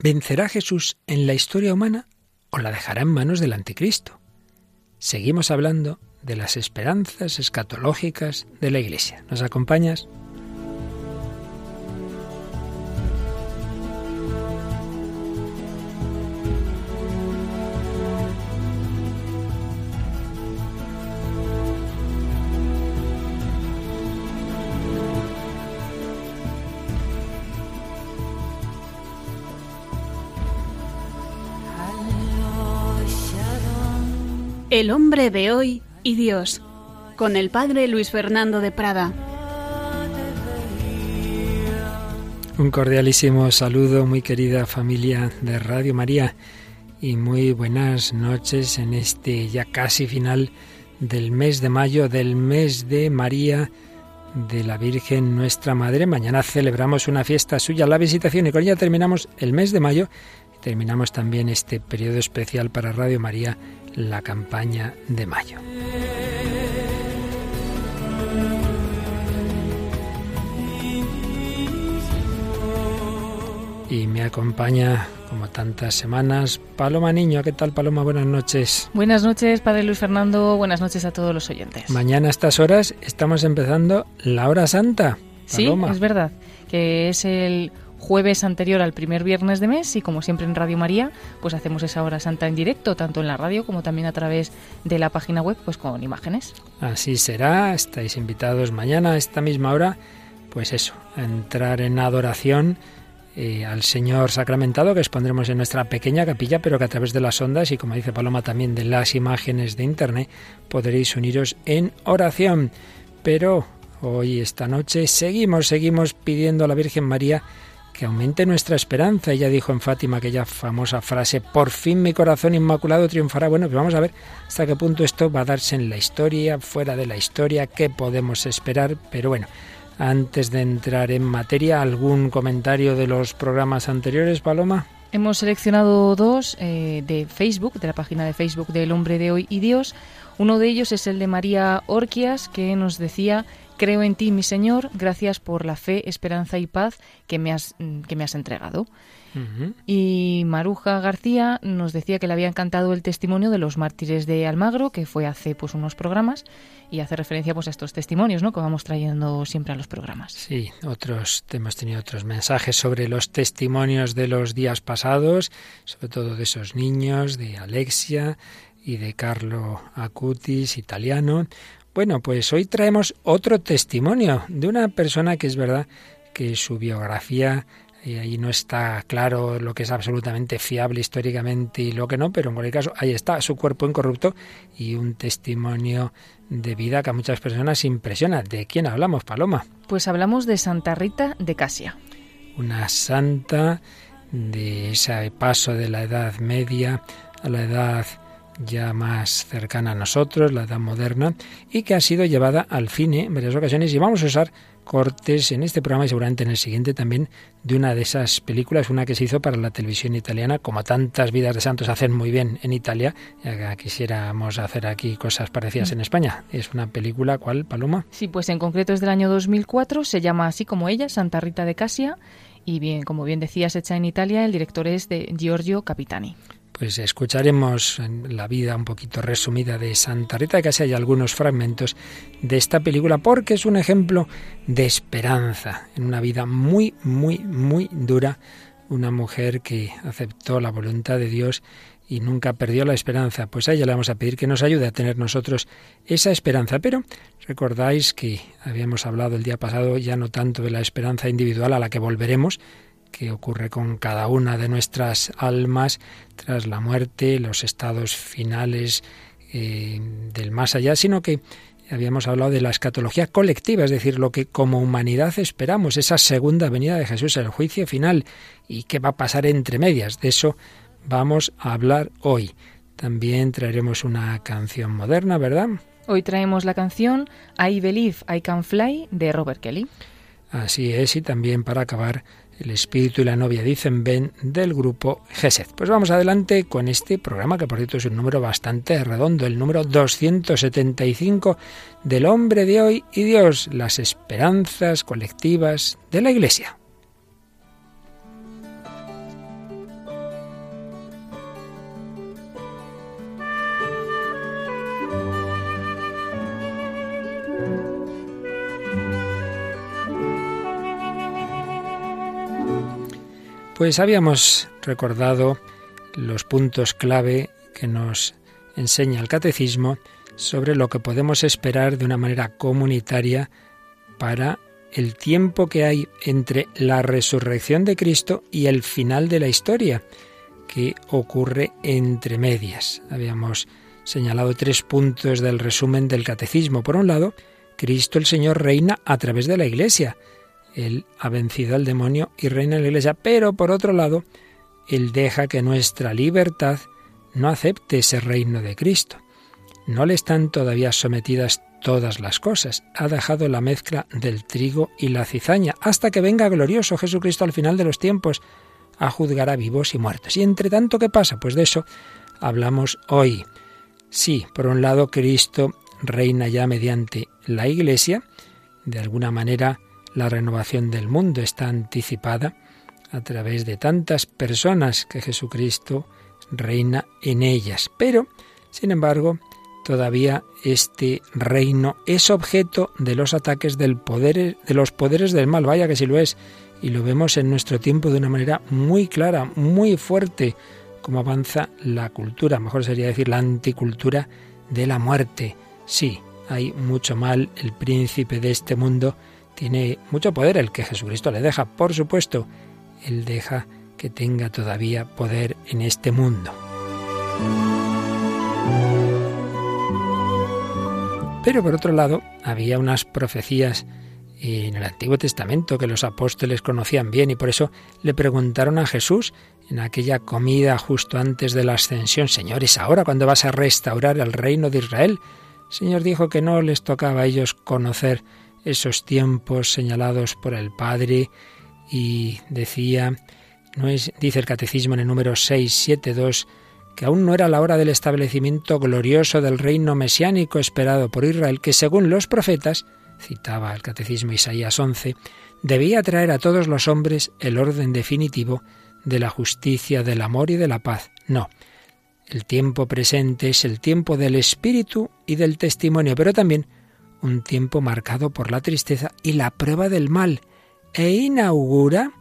¿Vencerá Jesús en la historia humana o la dejará en manos del anticristo? Seguimos hablando de las esperanzas escatológicas de la Iglesia. ¿Nos acompañas? El hombre de hoy y Dios, con el padre Luis Fernando de Prada. Un cordialísimo saludo, muy querida familia de Radio María, y muy buenas noches en este ya casi final del mes de mayo, del mes de María, de la Virgen nuestra Madre. Mañana celebramos una fiesta suya, la visitación, y con ella terminamos el mes de mayo. Terminamos también este periodo especial para Radio María la campaña de mayo. Y me acompaña, como tantas semanas, Paloma Niño. ¿Qué tal, Paloma? Buenas noches. Buenas noches, Padre Luis Fernando. Buenas noches a todos los oyentes. Mañana a estas horas estamos empezando la hora santa. Paloma. Sí, es verdad, que es el jueves anterior al primer viernes de mes y como siempre en Radio María, pues hacemos esa hora santa en directo, tanto en la radio como también a través de la página web, pues con imágenes. Así será, estáis invitados mañana a esta misma hora, pues eso, a entrar en adoración eh, al Señor sacramentado que expondremos en nuestra pequeña capilla, pero que a través de las ondas y como dice Paloma también de las imágenes de internet podréis uniros en oración. Pero hoy, esta noche, seguimos, seguimos pidiendo a la Virgen María que aumente nuestra esperanza. Ella dijo en Fátima aquella famosa frase, por fin mi corazón inmaculado triunfará. Bueno, pues vamos a ver hasta qué punto esto va a darse en la historia, fuera de la historia, qué podemos esperar. Pero bueno, antes de entrar en materia, ¿algún comentario de los programas anteriores, Paloma? Hemos seleccionado dos eh, de Facebook, de la página de Facebook del Hombre de Hoy y Dios. Uno de ellos es el de María Orquias, que nos decía Creo en ti, mi Señor, gracias por la fe, esperanza y paz que me has, mm, que me has entregado. Y Maruja García nos decía que le había encantado el testimonio de los mártires de Almagro, que fue hace pues unos programas, y hace referencia pues a estos testimonios, ¿no? que vamos trayendo siempre a los programas. Sí, otros hemos tenido otros mensajes sobre los testimonios de los días pasados, sobre todo de esos niños, de Alexia y de Carlo Acutis, italiano. Bueno, pues hoy traemos otro testimonio de una persona que es verdad que su biografía y ahí no está claro lo que es absolutamente fiable históricamente y lo que no, pero en cualquier caso ahí está su cuerpo incorrupto y un testimonio de vida que a muchas personas impresiona. ¿De quién hablamos, Paloma? Pues hablamos de Santa Rita de Casia. Una santa de ese paso de la Edad Media a la Edad ya más cercana a nosotros, la edad moderna, y que ha sido llevada al cine en varias ocasiones y vamos a usar cortes en este programa y seguramente en el siguiente también de una de esas películas, una que se hizo para la televisión italiana, como tantas vidas de santos hacen muy bien en Italia, ya quisiéramos hacer aquí cosas parecidas en España. Es una película, ¿cuál, Paloma? Sí, pues en concreto es del año 2004, se llama así como ella, Santa Rita de Casia, y bien, como bien decías, hecha en Italia, el director es de Giorgio Capitani pues escucharemos la vida un poquito resumida de Santa Rita, casi hay algunos fragmentos de esta película, porque es un ejemplo de esperanza en una vida muy, muy, muy dura. Una mujer que aceptó la voluntad de Dios y nunca perdió la esperanza. Pues a ella le vamos a pedir que nos ayude a tener nosotros esa esperanza. Pero recordáis que habíamos hablado el día pasado ya no tanto de la esperanza individual a la que volveremos, que ocurre con cada una de nuestras almas tras la muerte, los estados finales eh, del más allá, sino que habíamos hablado de la escatología colectiva, es decir, lo que como humanidad esperamos, esa segunda venida de Jesús, el juicio final, y qué va a pasar entre medias. De eso vamos a hablar hoy. También traeremos una canción moderna, ¿verdad? Hoy traemos la canción I Believe I Can Fly de Robert Kelly. Así es, y también para acabar el espíritu y la novia dicen ven del grupo GESED. Pues vamos adelante con este programa, que por cierto es un número bastante redondo, el número 275 del hombre de hoy y Dios, las esperanzas colectivas de la Iglesia. Pues habíamos recordado los puntos clave que nos enseña el catecismo sobre lo que podemos esperar de una manera comunitaria para el tiempo que hay entre la resurrección de Cristo y el final de la historia, que ocurre entre medias. Habíamos señalado tres puntos del resumen del catecismo. Por un lado, Cristo el Señor reina a través de la Iglesia. Él ha vencido al demonio y reina en la Iglesia. Pero por otro lado, Él deja que nuestra libertad no acepte ese reino de Cristo. No le están todavía sometidas todas las cosas. Ha dejado la mezcla del trigo y la cizaña hasta que venga glorioso Jesucristo al final de los tiempos a juzgar a vivos y muertos. Y entre tanto, ¿qué pasa? Pues de eso hablamos hoy. Sí, por un lado, Cristo reina ya mediante la Iglesia. De alguna manera, la renovación del mundo está anticipada a través de tantas personas que Jesucristo reina en ellas. Pero, sin embargo, todavía este reino es objeto de los ataques del poder, de los poderes del mal. Vaya que si lo es. Y lo vemos en nuestro tiempo de una manera muy clara, muy fuerte, como avanza la cultura, mejor sería decir la anticultura de la muerte. Sí, hay mucho mal, el príncipe de este mundo tiene mucho poder, el que Jesucristo le deja, por supuesto, él deja que tenga todavía poder en este mundo. Pero por otro lado, había unas profecías en el Antiguo Testamento que los apóstoles conocían bien y por eso le preguntaron a Jesús en aquella comida justo antes de la ascensión, Señores, ahora cuando vas a restaurar el reino de Israel? El Señor dijo que no les tocaba a ellos conocer esos tiempos señalados por el Padre y decía, no es, dice el catecismo en el número 672, que aún no era la hora del establecimiento glorioso del reino mesiánico esperado por Israel, que según los profetas, citaba el Catecismo Isaías 11, debía traer a todos los hombres el orden definitivo de la justicia, del amor y de la paz. No, el tiempo presente es el tiempo del espíritu y del testimonio, pero también un tiempo marcado por la tristeza y la prueba del mal, e inaugura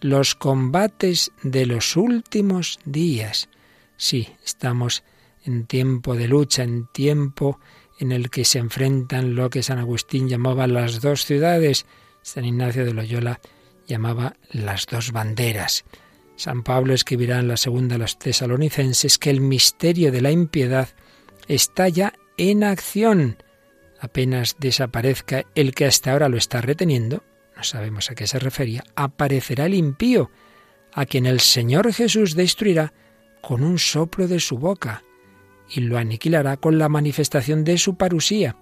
los combates de los últimos días. Sí, estamos en tiempo de lucha, en tiempo en el que se enfrentan lo que San Agustín llamaba las dos ciudades, San Ignacio de Loyola llamaba las dos banderas. San Pablo escribirá en la segunda a los tesalonicenses que el misterio de la impiedad está ya en acción. Apenas desaparezca el que hasta ahora lo está reteniendo, no sabemos a qué se refería, aparecerá el impío, a quien el Señor Jesús destruirá con un soplo de su boca y lo aniquilará con la manifestación de su parusía.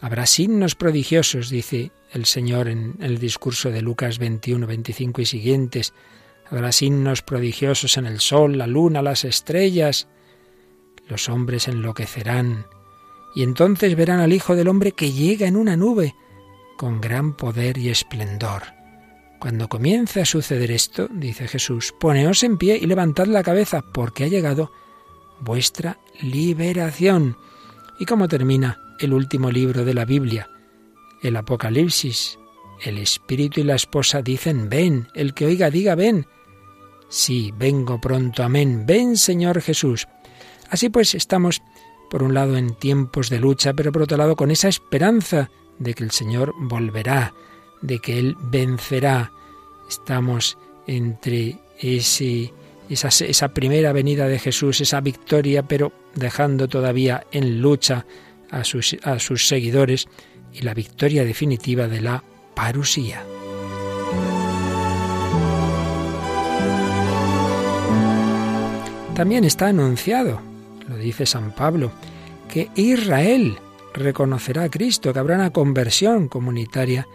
Habrá signos prodigiosos, dice el Señor en el discurso de Lucas 21, 25 y siguientes. Habrá signos prodigiosos en el sol, la luna, las estrellas. Los hombres enloquecerán. Y entonces verán al Hijo del Hombre que llega en una nube, con gran poder y esplendor. Cuando comience a suceder esto, dice Jesús, poneos en pie y levantad la cabeza, porque ha llegado vuestra liberación. ¿Y cómo termina el último libro de la Biblia? El Apocalipsis. El Espíritu y la esposa dicen, ven, el que oiga diga, ven. Sí, vengo pronto, amén. Ven, Señor Jesús. Así pues, estamos, por un lado, en tiempos de lucha, pero por otro lado, con esa esperanza de que el Señor volverá, de que Él vencerá. Estamos entre esa primera venida de Jesús, esa victoria, pero dejando todavía en lucha a sus, a sus seguidores, y la victoria definitiva de la parusía. También está anunciado, lo dice San Pablo, que Israel reconocerá a Cristo, que habrá una conversión comunitaria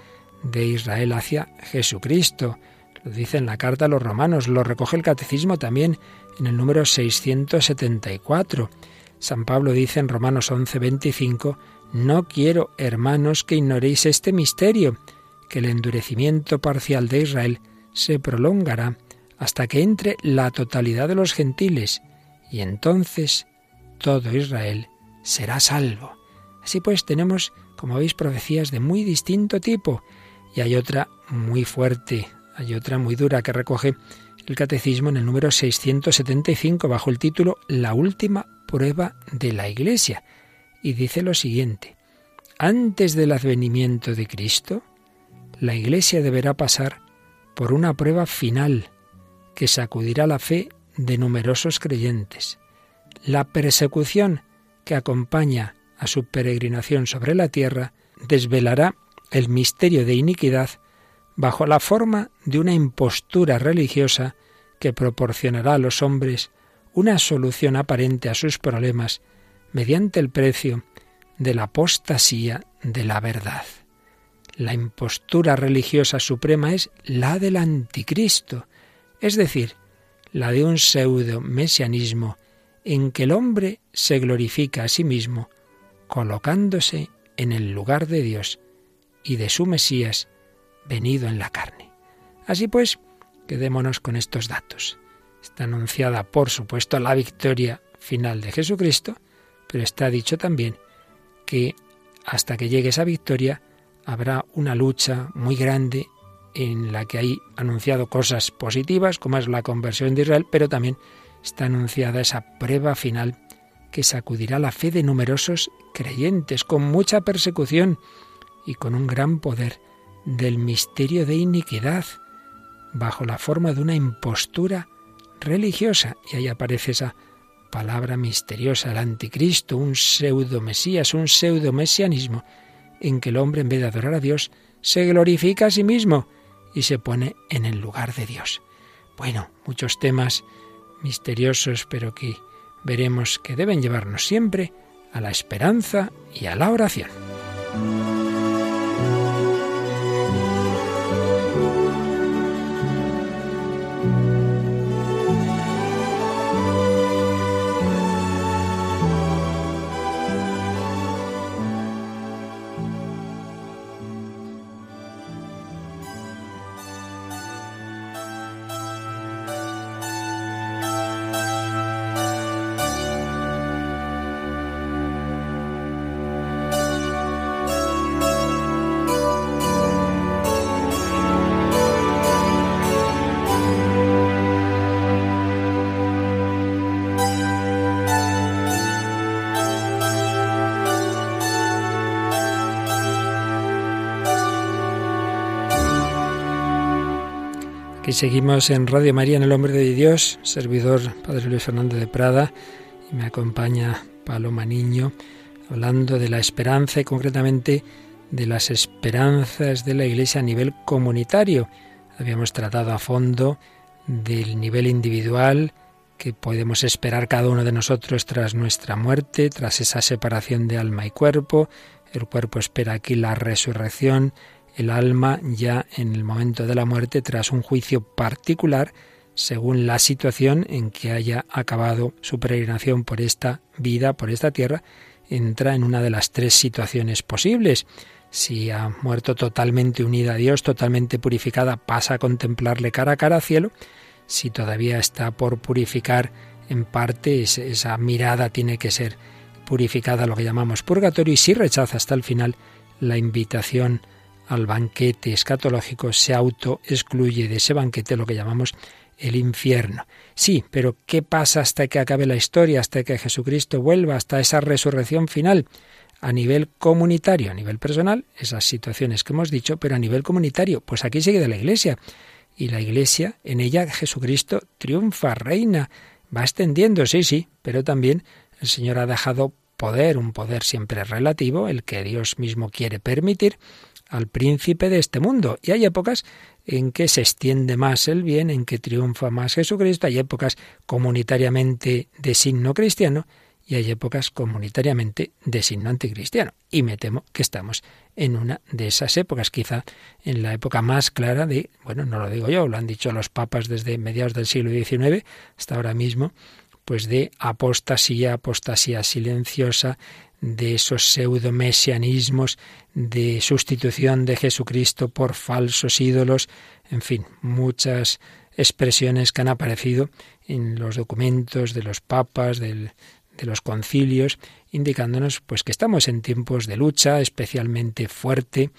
de Israel hacia Jesucristo. Lo dice en la carta a los romanos, lo recoge el catecismo también en el número 674. San Pablo dice en Romanos 11:25, No quiero, hermanos, que ignoréis este misterio, que el endurecimiento parcial de Israel se prolongará hasta que entre la totalidad de los gentiles, y entonces todo Israel será salvo. Así pues tenemos, como veis, profecías de muy distinto tipo, y hay otra muy fuerte, hay otra muy dura que recoge el Catecismo en el número 675 bajo el título La última prueba de la Iglesia. Y dice lo siguiente, antes del advenimiento de Cristo, la Iglesia deberá pasar por una prueba final que sacudirá la fe de numerosos creyentes. La persecución que acompaña a su peregrinación sobre la tierra desvelará el misterio de iniquidad bajo la forma de una impostura religiosa que proporcionará a los hombres una solución aparente a sus problemas mediante el precio de la apostasía de la verdad. La impostura religiosa suprema es la del anticristo, es decir, la de un pseudo mesianismo en que el hombre se glorifica a sí mismo, colocándose en el lugar de Dios y de su Mesías venido en la carne. Así pues, quedémonos con estos datos. Está anunciada, por supuesto, la victoria final de Jesucristo, pero está dicho también que hasta que llegue esa victoria habrá una lucha muy grande en la que hay anunciado cosas positivas, como es la conversión de Israel, pero también está anunciada esa prueba final que sacudirá la fe de numerosos creyentes, con mucha persecución y con un gran poder del misterio de iniquidad, bajo la forma de una impostura religiosa. Y ahí aparece esa palabra misteriosa, el anticristo, un pseudo mesías, un pseudo mesianismo, en que el hombre en vez de adorar a Dios, se glorifica a sí mismo y se pone en el lugar de Dios. Bueno, muchos temas misteriosos, pero que veremos que deben llevarnos siempre a la esperanza y a la oración. Y seguimos en Radio María en el Hombre de Dios, servidor Padre Luis Fernando de Prada, y me acompaña Paloma Niño, hablando de la esperanza y concretamente de las esperanzas de la Iglesia a nivel comunitario. Habíamos tratado a fondo del nivel individual que podemos esperar cada uno de nosotros tras nuestra muerte, tras esa separación de alma y cuerpo. El cuerpo espera aquí la resurrección, el alma ya en el momento de la muerte tras un juicio particular según la situación en que haya acabado su peregrinación por esta vida, por esta tierra, entra en una de las tres situaciones posibles. Si ha muerto totalmente unida a Dios, totalmente purificada, pasa a contemplarle cara a cara al cielo. Si todavía está por purificar en parte, esa mirada tiene que ser purificada, lo que llamamos purgatorio, y si rechaza hasta el final la invitación al banquete escatológico, se auto-excluye de ese banquete lo que llamamos el infierno. Sí, pero ¿qué pasa hasta que acabe la historia, hasta que Jesucristo vuelva, hasta esa resurrección final? A nivel comunitario, a nivel personal, esas situaciones que hemos dicho, pero a nivel comunitario, pues aquí sigue de la Iglesia. Y la Iglesia, en ella Jesucristo triunfa, reina, va extendiendo, sí, sí, pero también el Señor ha dejado poder, un poder siempre relativo, el que Dios mismo quiere permitir, al príncipe de este mundo. Y hay épocas en que se extiende más el bien, en que triunfa más Jesucristo, hay épocas comunitariamente de signo cristiano y hay épocas comunitariamente de signo anticristiano. Y me temo que estamos en una de esas épocas, quizá en la época más clara de, bueno, no lo digo yo, lo han dicho los papas desde mediados del siglo XIX hasta ahora mismo, pues de apostasía, apostasía silenciosa, de esos pseudo-mesianismos, de sustitución de Jesucristo por falsos ídolos, en fin, muchas expresiones que han aparecido en los documentos de los papas, del, de los concilios, indicándonos pues que estamos en tiempos de lucha especialmente fuerte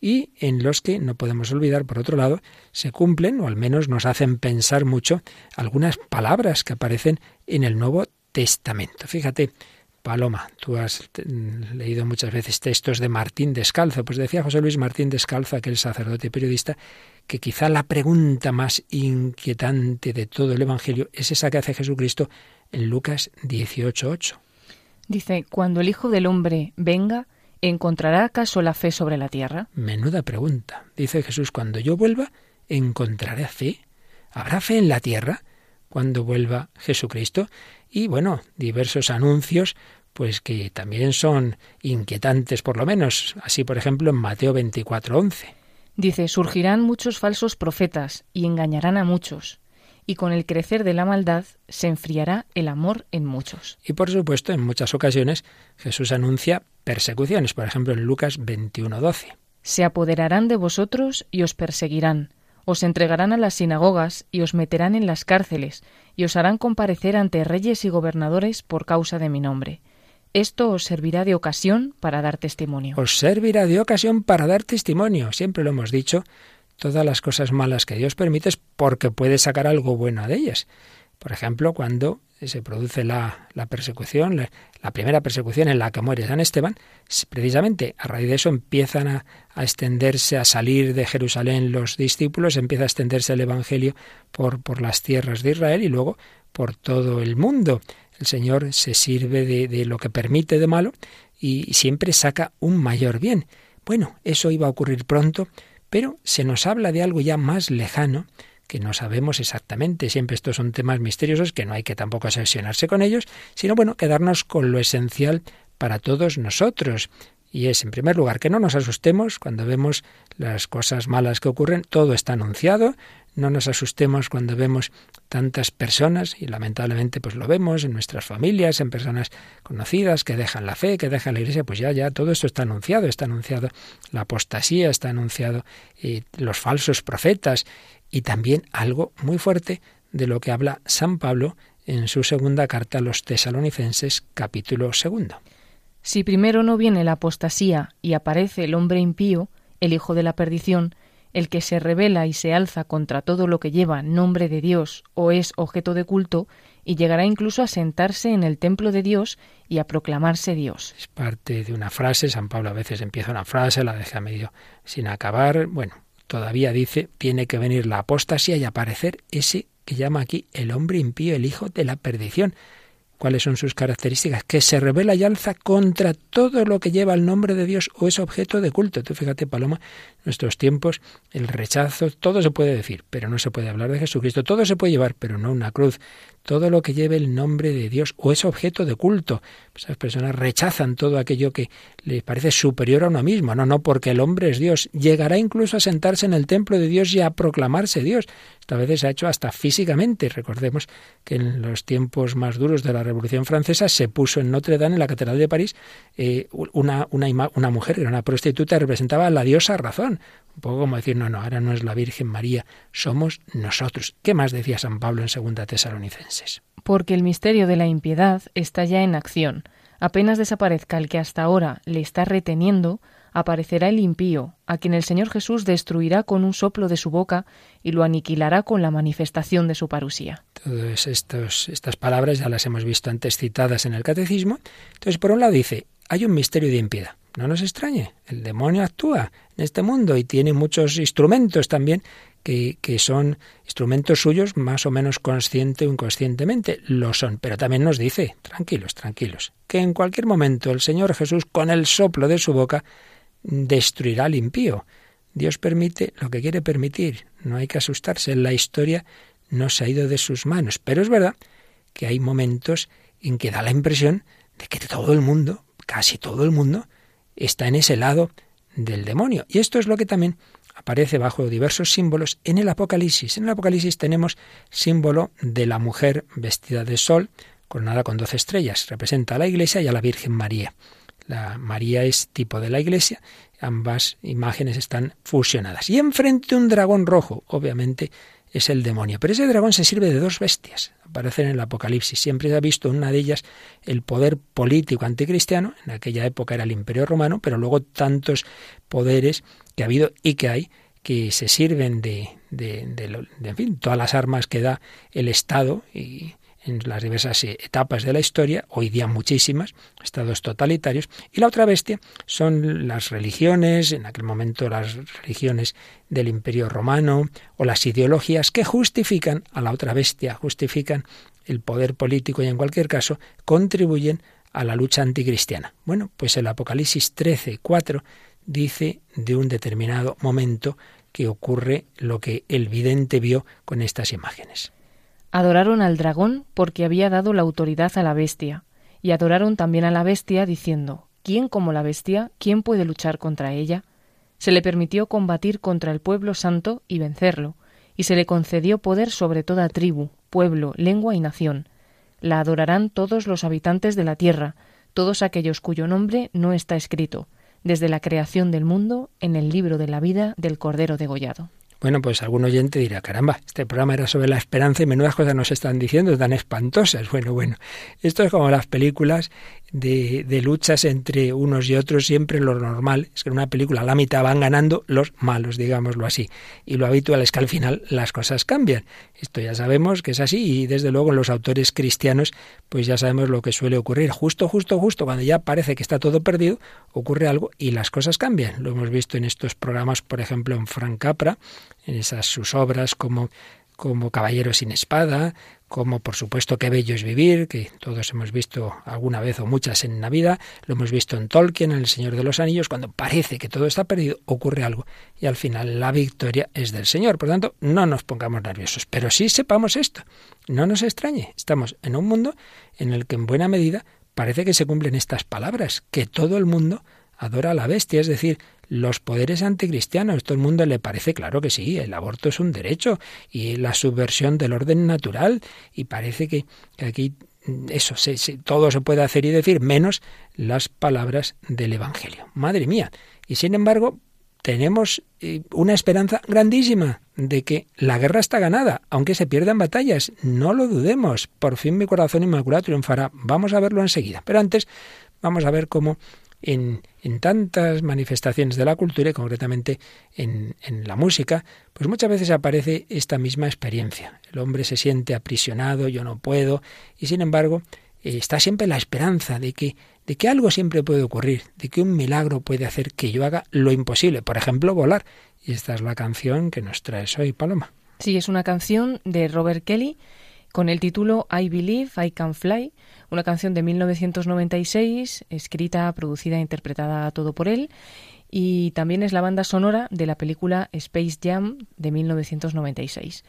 y en los que no podemos olvidar, por otro lado, se cumplen o al menos nos hacen pensar mucho algunas palabras que aparecen en el Nuevo Testamento. Fíjate, Paloma, tú has leído muchas veces textos de Martín Descalzo. Pues decía José Luis Martín Descalzo, aquel sacerdote y periodista, que quizá la pregunta más inquietante de todo el Evangelio es esa que hace Jesucristo en Lucas 18.8. Dice, cuando el Hijo del Hombre venga, ¿encontrará acaso la fe sobre la tierra? Menuda pregunta. Dice Jesús, cuando yo vuelva, ¿encontraré fe? ¿Habrá fe en la tierra cuando vuelva Jesucristo? Y bueno, diversos anuncios pues que también son inquietantes por lo menos, así por ejemplo en Mateo 24:11. Dice, surgirán muchos falsos profetas y engañarán a muchos, y con el crecer de la maldad se enfriará el amor en muchos. Y por supuesto, en muchas ocasiones Jesús anuncia persecuciones, por ejemplo en Lucas 21:12. Se apoderarán de vosotros y os perseguirán os entregarán a las sinagogas y os meterán en las cárceles y os harán comparecer ante reyes y gobernadores por causa de mi nombre. Esto os servirá de ocasión para dar testimonio. Os servirá de ocasión para dar testimonio. Siempre lo hemos dicho, todas las cosas malas que Dios permite es porque puede sacar algo bueno de ellas. Por ejemplo, cuando se produce la, persecución, la, primera persecución en la que muere San Esteban, precisamente a raíz de eso empiezan a, extenderse, a salir de Jerusalén los discípulos, empieza a extenderse el Evangelio por las tierras de Israel y luego por todo el mundo. El Señor se sirve de, lo que permite de malo y siempre saca un mayor bien. Bueno, eso iba a ocurrir pronto, pero se nos habla de algo ya más lejano, que no sabemos exactamente. Siempre estos son temas misteriosos que no hay que tampoco obsesionarse con ellos, sino bueno, quedarnos con lo esencial para todos nosotros. Y es, en primer lugar, que no nos asustemos cuando vemos las cosas malas que ocurren. Todo está anunciado. No nos asustemos cuando vemos tantas personas, y lamentablemente pues lo vemos en nuestras familias, en personas conocidas que dejan la fe, que dejan la iglesia, pues ya, ya, todo esto está anunciado. Está anunciado la apostasía, está anunciado eh, los falsos profetas, y también algo muy fuerte de lo que habla San Pablo en su segunda carta a los tesalonicenses capítulo segundo. Si primero no viene la apostasía y aparece el hombre impío, el hijo de la perdición, el que se revela y se alza contra todo lo que lleva nombre de Dios o es objeto de culto, y llegará incluso a sentarse en el templo de Dios y a proclamarse Dios. Es parte de una frase, San Pablo a veces empieza una frase, la deja medio sin acabar, bueno, todavía dice, tiene que venir la apostasía y aparecer ese que llama aquí el hombre impío, el hijo de la perdición. ¿Cuáles son sus características? Que se revela y alza contra todo lo que lleva el nombre de Dios o es objeto de culto. Tú fíjate, Paloma, nuestros tiempos, el rechazo, todo se puede decir, pero no se puede hablar de Jesucristo. Todo se puede llevar, pero no una cruz todo lo que lleve el nombre de Dios o es objeto de culto. Esas personas rechazan todo aquello que les parece superior a uno mismo. No, no, porque el hombre es Dios. Llegará incluso a sentarse en el templo de Dios y a proclamarse Dios. Esta vez se ha hecho hasta físicamente. Recordemos que en los tiempos más duros de la Revolución Francesa se puso en Notre Dame, en la Catedral de París, eh, una, una, una mujer, que era una prostituta, representaba a la diosa razón. Un poco como decir, no, no, ahora no es la Virgen María, somos nosotros. ¿Qué más decía San Pablo en Segunda Tesalonicenses? Porque el misterio de la impiedad está ya en acción. Apenas desaparezca el que hasta ahora le está reteniendo, aparecerá el impío, a quien el Señor Jesús destruirá con un soplo de su boca y lo aniquilará con la manifestación de su parusía. Todas estas palabras ya las hemos visto antes citadas en el Catecismo. Entonces, por un lado dice, hay un misterio de impiedad. No nos extrañe, el demonio actúa en este mundo y tiene muchos instrumentos también que, que, son instrumentos suyos más o menos consciente o inconscientemente. Lo son, pero también nos dice, tranquilos, tranquilos, que en cualquier momento el Señor Jesús con el soplo de su boca destruirá al impío. Dios permite lo que quiere permitir, no hay que asustarse, la historia no se ha ido de sus manos, pero es verdad que hay momentos en que da la impresión de que todo el mundo, casi todo el mundo, está en ese lado del demonio. Y esto es lo que también aparece bajo diversos símbolos en el Apocalipsis. En el Apocalipsis tenemos símbolo de la mujer vestida de sol, coronada con doce estrellas. Representa a la Iglesia y a la Virgen María. La María es tipo de la Iglesia. Ambas imágenes están fusionadas. Y enfrente un dragón rojo. Obviamente es el demonio. Pero ese dragón se sirve de dos bestias, aparecen en el Apocalipsis. Siempre se ha visto en una de ellas el poder político anticristiano, en aquella época era el Imperio Romano, pero luego tantos poderes que ha habido y que hay que se sirven de, de, de, fin, todas las armas que da el Estado y en las diversas eh, etapas de la historia, hoy día muchísimas, estados totalitarios, y la otra bestia son las religiones, en aquel momento las religiones del Imperio Romano, o las ideologías que justifican a la otra bestia, justifican el poder político y en cualquier caso contribuyen a la lucha anticristiana. Bueno, pues el Apocalipsis 13, 4 dice de un determinado momento que ocurre lo que el vidente vio con estas imágenes. Adoraron al dragón porque había dado la autoridad a la bestia, y adoraron también a la bestia diciendo, ¿quién como la bestia? ¿quién puede luchar contra ella? Se le permitió combatir contra el pueblo santo y vencerlo, y se le concedió poder sobre toda tribu, pueblo, lengua y nación. La adorarán todos los habitantes de la tierra, todos aquellos cuyo nombre no está escrito, desde la creación del mundo, en el libro de la vida del Cordero degollado. Bueno, pues algún oyente dirá, caramba, este programa era sobre la esperanza y menudas cosas nos están diciendo, tan espantosas. Bueno, bueno, esto es como las películas de, de, luchas entre unos y otros, siempre lo normal es que en una película a la mitad van ganando los malos, digámoslo así. Y lo habitual es que al final las cosas cambian. Esto ya sabemos que es así y desde luego los autores cristianos pues ya sabemos lo que suele ocurrir. Justo, justo, justo, cuando ya parece que está todo perdido, ocurre algo y las cosas cambian. Lo hemos visto en estos programas, por ejemplo, en Frank Capra, en esas sus obras como como Caballero sin espada, como por supuesto Qué bello es vivir, que todos hemos visto alguna vez o muchas en Navidad, lo hemos visto en Tolkien, en El Señor de los Anillos, cuando parece que todo está perdido, ocurre algo y al final la victoria es del Señor. Por tanto, no nos pongamos nerviosos, pero sí sepamos esto, no nos extrañe, estamos en un mundo en el que en buena medida parece que se cumplen estas palabras, que todo el mundo adora a la bestia, es decir, los poderes anticristianos. Todo el mundo le parece claro que sí, el aborto es un derecho y la subversión del orden natural y parece que, aquí eso, todo se puede hacer y decir, menos las palabras del Evangelio. Madre mía. Y sin embargo, tenemos eh, una esperanza grandísima de que la guerra está ganada, aunque se pierdan batallas. No lo dudemos. Por fin mi corazón inmaculado triunfará. Vamos a verlo enseguida. Pero antes, vamos a ver cómo en, tantas manifestaciones de la cultura y concretamente en, la música, pues muchas veces aparece esta misma experiencia. El hombre se siente aprisionado, yo no puedo, y sin embargo eh, está siempre la esperanza de que, de que algo siempre puede ocurrir, de que un milagro puede hacer que yo haga lo imposible, por ejemplo, volar. Y esta es la canción que nos trae hoy, Paloma. Sí, es una canción de Robert Kelly con el título I Believe I Can Fly una canción de 1996, escrita, producida e interpretada todo por él, y también es la banda sonora de la película Space Jam de 1996.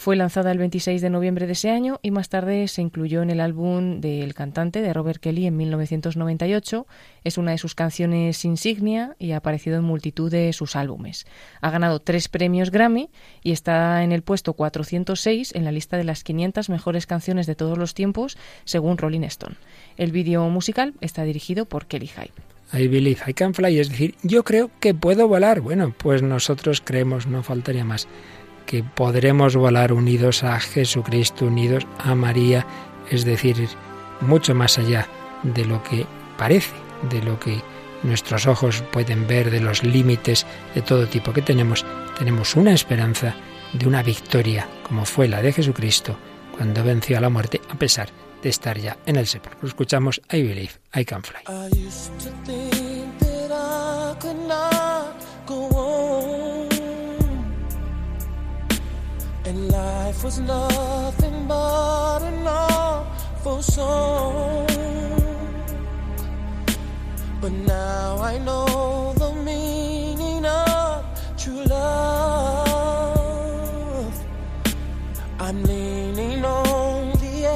Fue lanzada el 26 de noviembre de ese año y más tarde se incluyó en el álbum del cantante de Robert Kelly en 1998. Es una de sus canciones insignia y ha aparecido en multitud de sus álbumes. Ha ganado tres premios Grammy y está en el puesto 406 en la lista de las 500 mejores canciones de todos los tiempos, según Rolling Stone. El vídeo musical está dirigido por Kelly Hype. I believe I can fly, es decir, yo creo que puedo volar. Bueno, pues nosotros creemos, no faltaría más que podremos volar unidos a Jesucristo, unidos a María, es decir, mucho más allá de lo que parece, de lo que nuestros ojos pueden ver, de los límites de todo tipo que tenemos, tenemos una esperanza de una victoria como fue la de Jesucristo cuando venció a la muerte a pesar de estar ya en el sepulcro. Escuchamos I Believe, I Can Fly. And life was nothing but an awful song. But now I know the meaning of true love. I'm leaning on the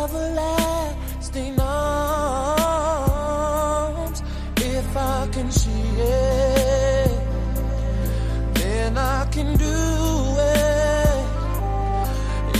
everlasting arms. If I can see it, then I can do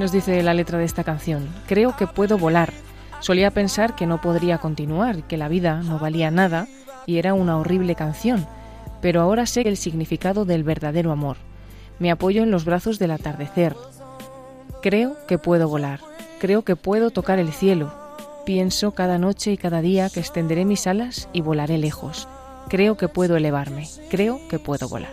Nos dice la letra de esta canción, creo que puedo volar. Solía pensar que no podría continuar, que la vida no valía nada y era una horrible canción, pero ahora sé el significado del verdadero amor. Me apoyo en los brazos del atardecer. Creo que puedo volar, creo que puedo tocar el cielo. Pienso cada noche y cada día que extenderé mis alas y volaré lejos. Creo que puedo elevarme, creo que puedo volar.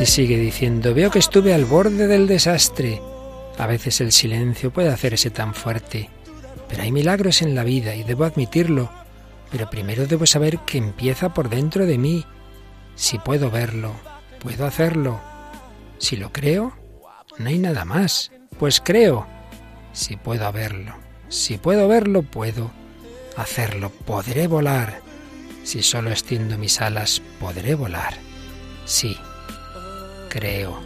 Y sigue diciendo, veo que estuve al borde del desastre. A veces el silencio puede hacerse tan fuerte. Pero hay milagros en la vida y debo admitirlo. Pero primero debo saber que empieza por dentro de mí. Si puedo verlo, puedo hacerlo. Si lo creo, no hay nada más. Pues creo. Si puedo verlo, si puedo verlo, puedo hacerlo. Podré volar. Si solo extiendo mis alas, podré volar. Sí, creo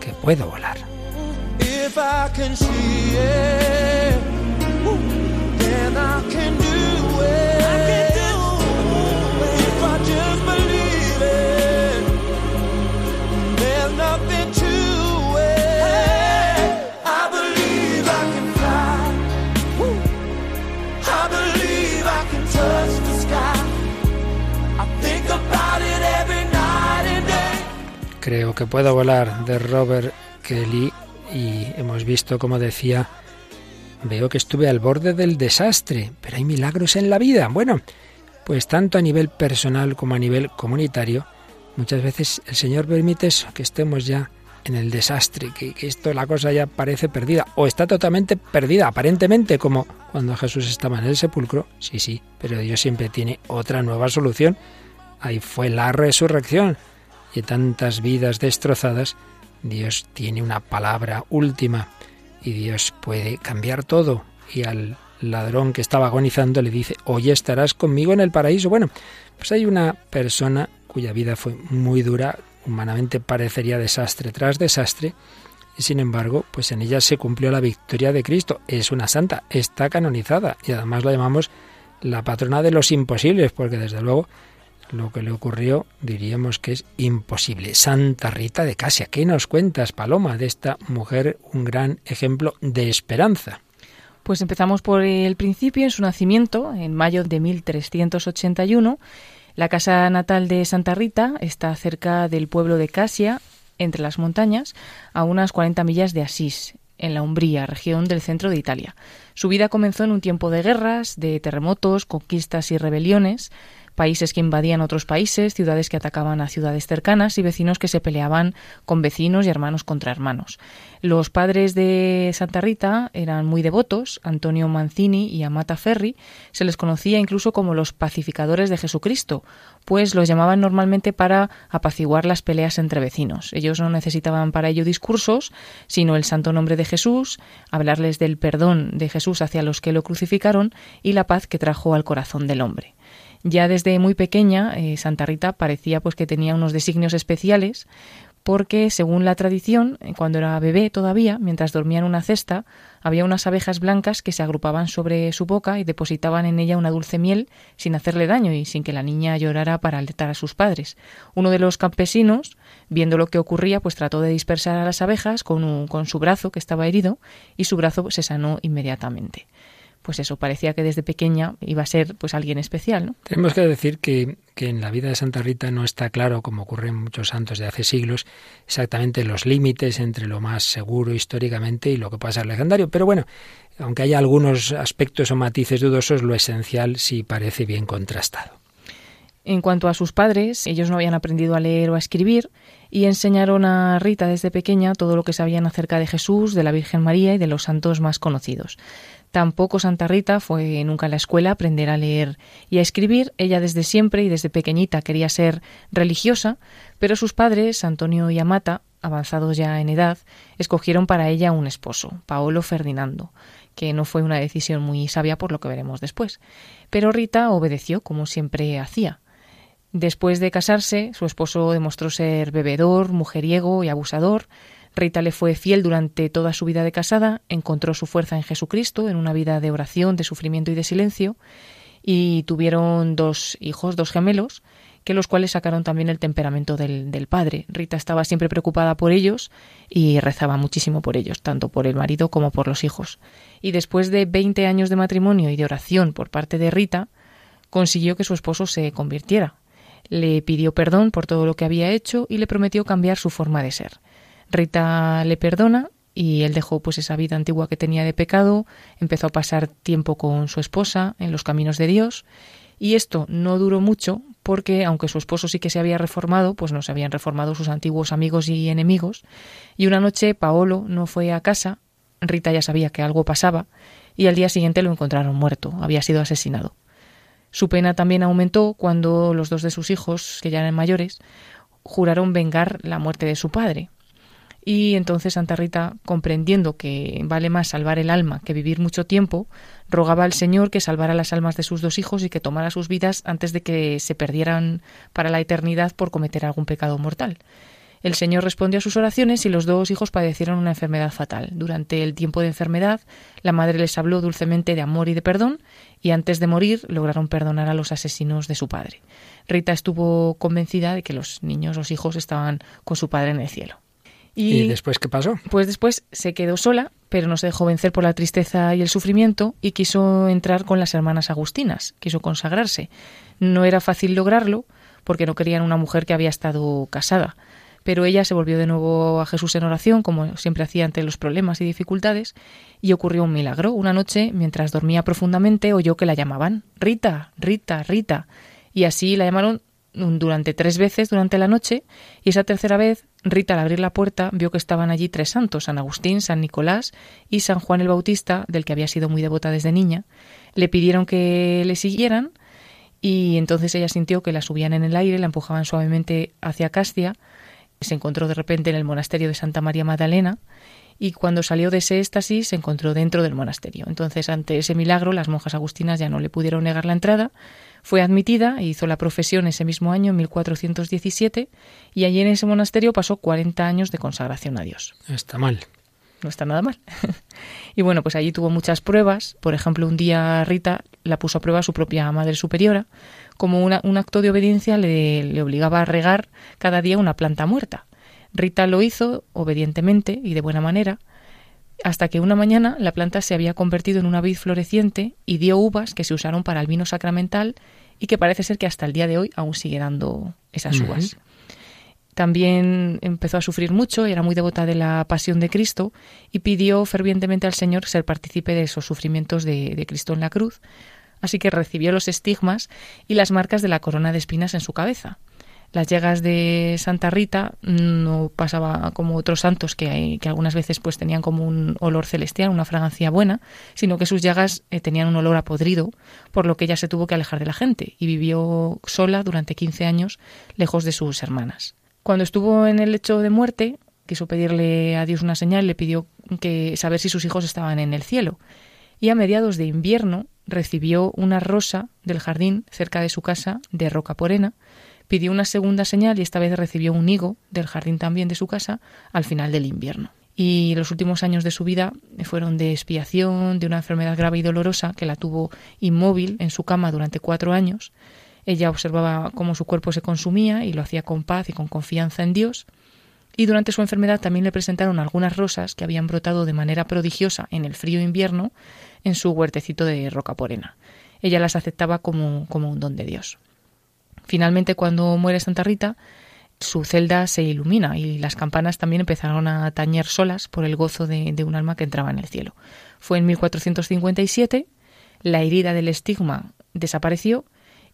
que puedo volar. Creo que puedo volar de Robert Kelly y hemos visto como decía Veo que estuve al borde del desastre, pero hay milagros en la vida. Bueno, pues tanto a nivel personal como a nivel comunitario, muchas veces el Señor permite eso, que estemos ya en el desastre, que, que, esto la cosa ya parece perdida, o está totalmente perdida, aparentemente, como cuando Jesús estaba en el sepulcro, sí, sí, pero Dios siempre tiene otra nueva solución. Ahí fue la resurrección, y tantas vidas destrozadas, Dios tiene una palabra última y Dios puede cambiar todo. Y al ladrón que estaba agonizando le dice, hoy estarás conmigo en el paraíso. Bueno, pues hay una persona cuya vida fue muy dura, humanamente parecería desastre tras desastre, y sin embargo, pues en ella se cumplió la victoria de Cristo. Es una santa, está canonizada, y además la llamamos la patrona de los imposibles, porque desde luego lo que le ocurrió diríamos que es imposible. Santa Rita de Casia, ¿qué nos cuentas, Paloma, de esta mujer, un gran ejemplo de esperanza? Pues empezamos por el principio, en su nacimiento, en mayo de 1381. La casa natal de Santa Rita está cerca del pueblo de Casia, entre las montañas, a unas 40 millas de Asís, en la Umbría, región del centro de Italia. Su vida comenzó en un tiempo de guerras, de terremotos, conquistas y rebeliones países que invadían otros países, ciudades que atacaban a ciudades cercanas y vecinos que se peleaban con vecinos y hermanos contra hermanos. Los padres de Santa Rita eran muy devotos, Antonio Mancini y Amata Ferri, se les conocía incluso como los pacificadores de Jesucristo, pues los llamaban normalmente para apaciguar las peleas entre vecinos. Ellos no necesitaban para ello discursos, sino el santo nombre de Jesús, hablarles del perdón de Jesús hacia los que lo crucificaron y la paz que trajo al corazón del hombre. Ya desde muy pequeña, eh, Santa Rita parecía pues que tenía unos designios especiales, porque según la tradición, eh, cuando era bebé todavía, mientras dormía en una cesta, había unas abejas blancas que se agrupaban sobre su boca y depositaban en ella una dulce miel sin hacerle daño y sin que la niña llorara para alertar a sus padres. Uno de los campesinos, viendo lo que ocurría, pues trató de dispersar a las abejas con, con su brazo que estaba herido y su brazo se sanó inmediatamente. Pues eso, parecía que desde pequeña iba a ser pues alguien especial, ¿no? Tenemos que decir que, que en la vida de Santa Rita no está claro, como ocurre en muchos santos de hace siglos, exactamente los límites entre lo más seguro históricamente y lo que puede ser legendario. Pero bueno, aunque haya algunos aspectos o matices dudosos, lo esencial sí parece bien contrastado. En cuanto a sus padres, ellos no habían aprendido a leer o a escribir y enseñaron a Rita desde pequeña todo lo que sabían acerca de Jesús, de la Virgen María y de los santos más conocidos. Tampoco Santa Rita fue nunca a la escuela a aprender a leer y a escribir. Ella desde siempre y desde pequeñita quería ser religiosa, pero sus padres, Antonio y Amata, avanzados ya en edad, escogieron para ella un esposo, Paolo Ferdinando, que no fue una decisión muy sabia por lo que veremos después. Pero Rita obedeció como siempre hacía. Después de casarse, su esposo demostró ser bebedor, mujeriego y abusador, Rita le fue fiel durante toda su vida de casada, encontró su fuerza en Jesucristo, en una vida de oración, de sufrimiento y de silencio, y tuvieron dos hijos, dos gemelos, que los cuales sacaron también el temperamento del, del, padre. Rita estaba siempre preocupada por ellos y rezaba muchísimo por ellos, tanto por el marido como por los hijos. Y después de 20 años de matrimonio y de oración por parte de Rita, consiguió que su esposo se convirtiera. Le pidió perdón por todo lo que había hecho y le prometió cambiar su forma de ser. Rita le perdona y él dejó pues esa vida antigua que tenía de pecado, empezó a pasar tiempo con su esposa en los caminos de Dios y esto no duró mucho porque aunque su esposo sí que se había reformado, pues no se habían reformado sus antiguos amigos y enemigos y una noche Paolo no fue a casa, Rita ya sabía que algo pasaba y al día siguiente lo encontraron muerto, había sido asesinado. Su pena también aumentó cuando los dos de sus hijos, que ya eran mayores, juraron vengar la muerte de su padre, y entonces Santa Rita, comprendiendo que vale más salvar el alma que vivir mucho tiempo, rogaba al Señor que salvara las almas de sus dos hijos y que tomara sus vidas antes de que se perdieran para la eternidad por cometer algún pecado mortal. El Señor respondió a sus oraciones y los dos hijos padecieron una enfermedad fatal. Durante el tiempo de enfermedad, la madre les habló dulcemente de amor y de perdón, y antes de morir lograron perdonar a los asesinos de su padre. Rita estuvo convencida de que los niños, los hijos, estaban con su padre en el cielo. Y, después qué pasó? Pues después se quedó sola, pero no se dejó vencer por la tristeza y el sufrimiento y quiso entrar con las hermanas agustinas, quiso consagrarse. No era fácil lograrlo porque no querían una mujer que había estado casada, pero ella se volvió de nuevo a Jesús en oración, como siempre hacía ante los problemas y dificultades, y ocurrió un milagro. Una noche, mientras dormía profundamente, oyó que la llamaban Rita, Rita, Rita, y así la llamaron durante tres veces durante la noche y esa tercera vez Rita al abrir la puerta vio que estaban allí tres santos, San Agustín, San Nicolás y San Juan el Bautista, del que había sido muy devota desde niña. Le pidieron que le siguieran y entonces ella sintió que la subían en el aire, la empujaban suavemente hacia Castia, se encontró de repente en el monasterio de Santa María Magdalena y cuando salió de ese éxtasis se encontró dentro del monasterio. Entonces, ante ese milagro, las monjas agustinas ya no le pudieron negar la entrada, fue admitida e hizo la profesión ese mismo año, en 1417, y allí en ese monasterio pasó 40 años de consagración a Dios. Está mal. No está nada mal. y bueno, pues allí tuvo muchas pruebas. Por ejemplo, un día Rita la puso a prueba a su propia madre superiora. Como un acto de obediencia le, le obligaba a regar cada día una planta muerta. Rita lo hizo obedientemente y de buena manera, hasta que una mañana la planta se había convertido en una vid floreciente y dio uvas que se usaron para el vino sacramental y que parece ser que hasta el día de hoy aún sigue dando esas uvas. También empezó a sufrir mucho, era muy devota de la pasión de Cristo y pidió fervientemente al Señor ser partícipe de esos sufrimientos de, de Cristo en la cruz. Así que recibió los estigmas y las marcas de la corona de espinas en su cabeza las llagas de Santa Rita no pasaba como otros santos que, que algunas veces pues tenían como un olor celestial, una fragancia buena, sino que sus llagas eh, tenían un olor a podrido, por lo que ella se tuvo que alejar de la gente y vivió sola durante 15 años lejos de sus hermanas. Cuando estuvo en el lecho de muerte, quiso pedirle a Dios una señal, le pidió que saber si sus hijos estaban en el cielo. Y a mediados de invierno recibió una rosa del jardín cerca de su casa de Roca Porena, Pidió una segunda señal y esta vez recibió un higo del jardín también de su casa al final del invierno. Y los últimos años de su vida fueron de expiación de una enfermedad grave y dolorosa que la tuvo inmóvil en su cama durante cuatro años. Ella observaba cómo su cuerpo se consumía y lo hacía con paz y con confianza en Dios. y durante su enfermedad también le presentaron algunas rosas que habían brotado de manera prodigiosa en el frío invierno en su huertecito de Rocaporena. Ella las aceptaba como, como un don de Dios. Finalmente, cuando muere Santa Rita, su celda se ilumina y las campanas también empezaron a tañer solas por el gozo de, un alma que entraba en el cielo. Fue en 1457, la herida del estigma desapareció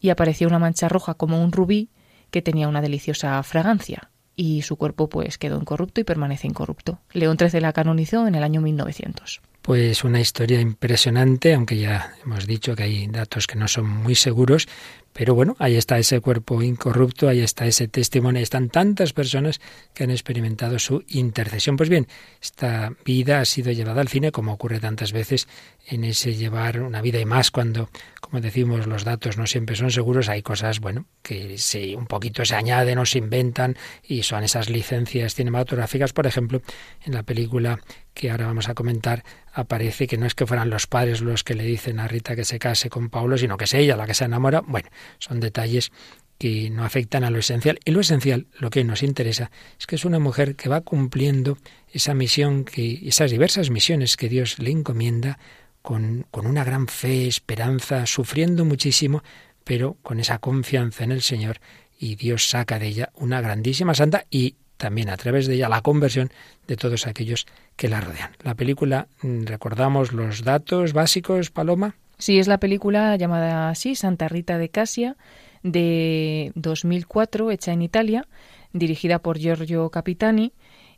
y apareció una mancha roja como un rubí que tenía una deliciosa fragancia y su cuerpo pues quedó incorrupto y permanece incorrupto. León XIII la canonizó en el año 1900. Pues una historia impresionante, aunque ya hemos dicho que hay datos que no son muy seguros, pero bueno, ahí está ese cuerpo incorrupto, ahí está ese testimonio, ahí están tantas personas que han experimentado su intercesión. Pues bien, esta vida ha sido llevada al cine, como ocurre tantas veces en ese llevar una vida y más cuando, como decimos, los datos no siempre son seguros, hay cosas, bueno, que se, un poquito se añaden o se inventan y son esas licencias cinematográficas, por ejemplo, en la película que ahora vamos a comentar, aparece que no es que fueran los padres los que le dicen a Rita que se case con Paulo, sino que es ella la que se enamora. Bueno, son detalles que no afectan a lo esencial. Y lo esencial, lo que nos interesa, es que es una mujer que va cumpliendo esa misión, que, esas diversas misiones que Dios le encomienda con, con una gran fe, esperanza, sufriendo muchísimo, pero con esa confianza en el Señor y Dios saca de ella una grandísima santa y también a través de ella la conversión de todos aquellos que la rodean. La película, mm, recordamos los datos básicos, Paloma. Sí, es la película llamada así, Santa Rita de Casia, de 2004, hecha en Italia, dirigida por Giorgio Capitani.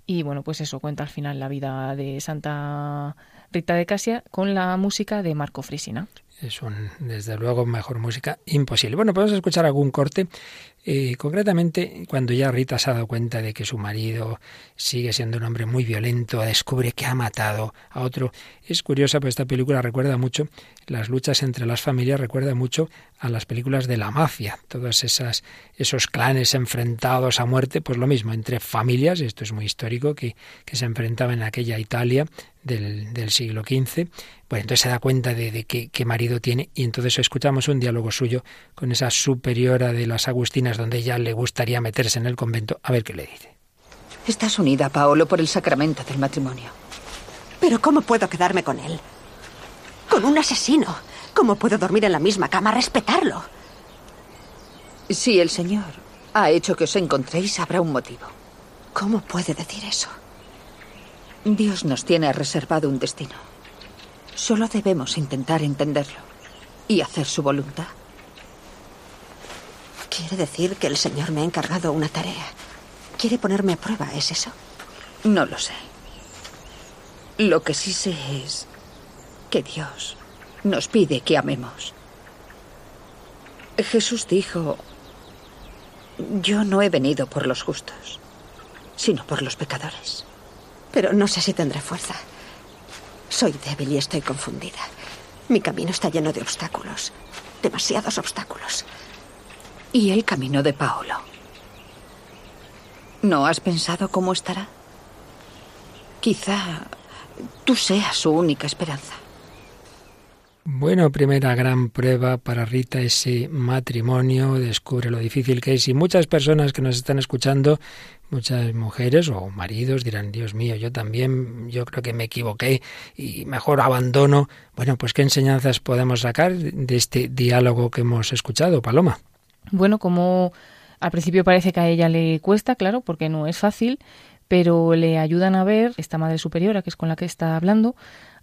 Y bueno, pues eso cuenta al final la vida de Santa Rita de Casia con la música de Marco Frisina es un, desde luego, mejor música imposible. Bueno, podemos escuchar algún corte eh, concretamente, cuando ya Rita se ha dado cuenta de que su marido sigue siendo un hombre muy violento, descubre que ha matado a otro. Es curiosa, pues esta película recuerda mucho las luchas entre las familias, recuerda mucho a las películas de la mafia, todos esas, esos clanes enfrentados a muerte, pues lo mismo, entre familias, esto es muy histórico, que, que se enfrentaban en aquella Italia del, del siglo XV. Bueno, entonces se da cuenta de, de qué, qué marido tiene y entonces escuchamos un diálogo suyo con esa superiora de las Agustinas donde ella le gustaría meterse en el convento, a ver qué le dice. Estás unida, Paolo, por el sacramento del matrimonio. Pero ¿cómo puedo quedarme con él? Con un asesino. ¿Cómo puedo dormir en la misma cama, respetarlo? Si el Señor ha hecho que os encontréis, habrá un motivo. ¿Cómo puede decir eso? Dios nos tiene reservado un destino. Solo debemos intentar entenderlo y hacer su voluntad. Quiere decir que el Señor me ha encargado una tarea. Quiere ponerme a prueba, ¿es eso? No lo sé. Lo que sí sé es que Dios nos pide que amemos. Jesús dijo, yo no he venido por los justos, sino por los pecadores. Pero no sé si tendré fuerza. Soy débil y estoy confundida. Mi camino está lleno de obstáculos, demasiados obstáculos. ¿Y el camino de Paolo? ¿No has pensado cómo estará? Quizá tú seas su única esperanza. Bueno, primera gran prueba para Rita ese matrimonio, descubre lo difícil que es y muchas personas que nos están escuchando, muchas mujeres o maridos dirán, Dios mío, yo también, yo creo que me equivoqué y mejor abandono. Bueno, pues qué enseñanzas podemos sacar de este diálogo que hemos escuchado, Paloma. Bueno, como al principio parece que a ella le cuesta, claro, porque no es fácil, pero le ayudan a ver, esta madre superiora, que es con la que está hablando,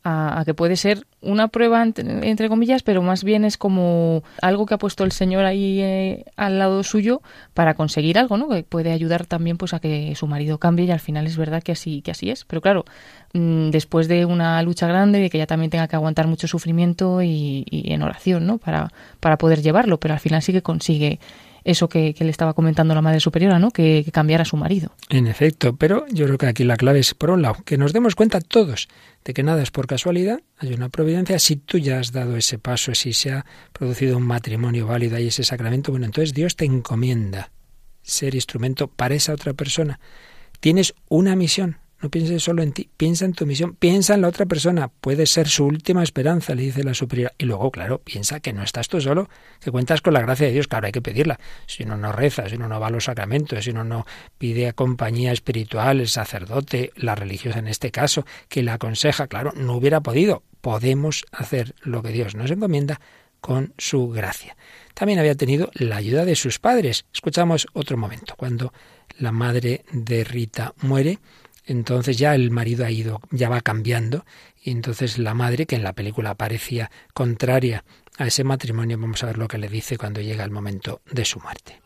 a, que puede ser una prueba, entre, comillas, pero más bien es como algo que ha puesto el Señor ahí eh, al lado suyo para conseguir algo, ¿no? Que puede ayudar también pues a que su marido cambie y al final es verdad que así, que así es. Pero claro, mm, después de una lucha grande, de que ella también tenga que aguantar mucho sufrimiento y, y en oración, ¿no? Para, para poder llevarlo, pero al final sí que consigue eso que, le estaba comentando la Madre Superiora, ¿no? Que, que cambiara a su marido. En efecto, pero yo creo que aquí la clave es, por un lado, que nos demos cuenta todos de que nada es por casualidad, hay una providencia. Si tú ya has dado ese paso, si se ha producido un matrimonio válido y ese sacramento, bueno, entonces Dios te encomienda ser instrumento para esa otra persona. Tienes una misión, no pienses solo en ti, piensa en tu misión, piensa en la otra persona, puede ser su última esperanza, le dice la superiora. Y luego, claro, piensa que no estás tú solo, que cuentas con la gracia de Dios, claro, hay que pedirla. Si uno no reza, si uno no va a los sacramentos, si uno no pide a compañía espiritual, el sacerdote, la religiosa en este caso, que la aconseja, claro, no hubiera podido. Podemos hacer lo que Dios nos encomienda con su gracia. También había tenido la ayuda de sus padres. Escuchamos otro momento, cuando la madre de Rita muere, entonces ya el marido ha ido, ya va cambiando, y entonces la madre, que en la película parecía contraria a ese matrimonio, vamos a ver lo que le dice cuando llega el momento de su muerte.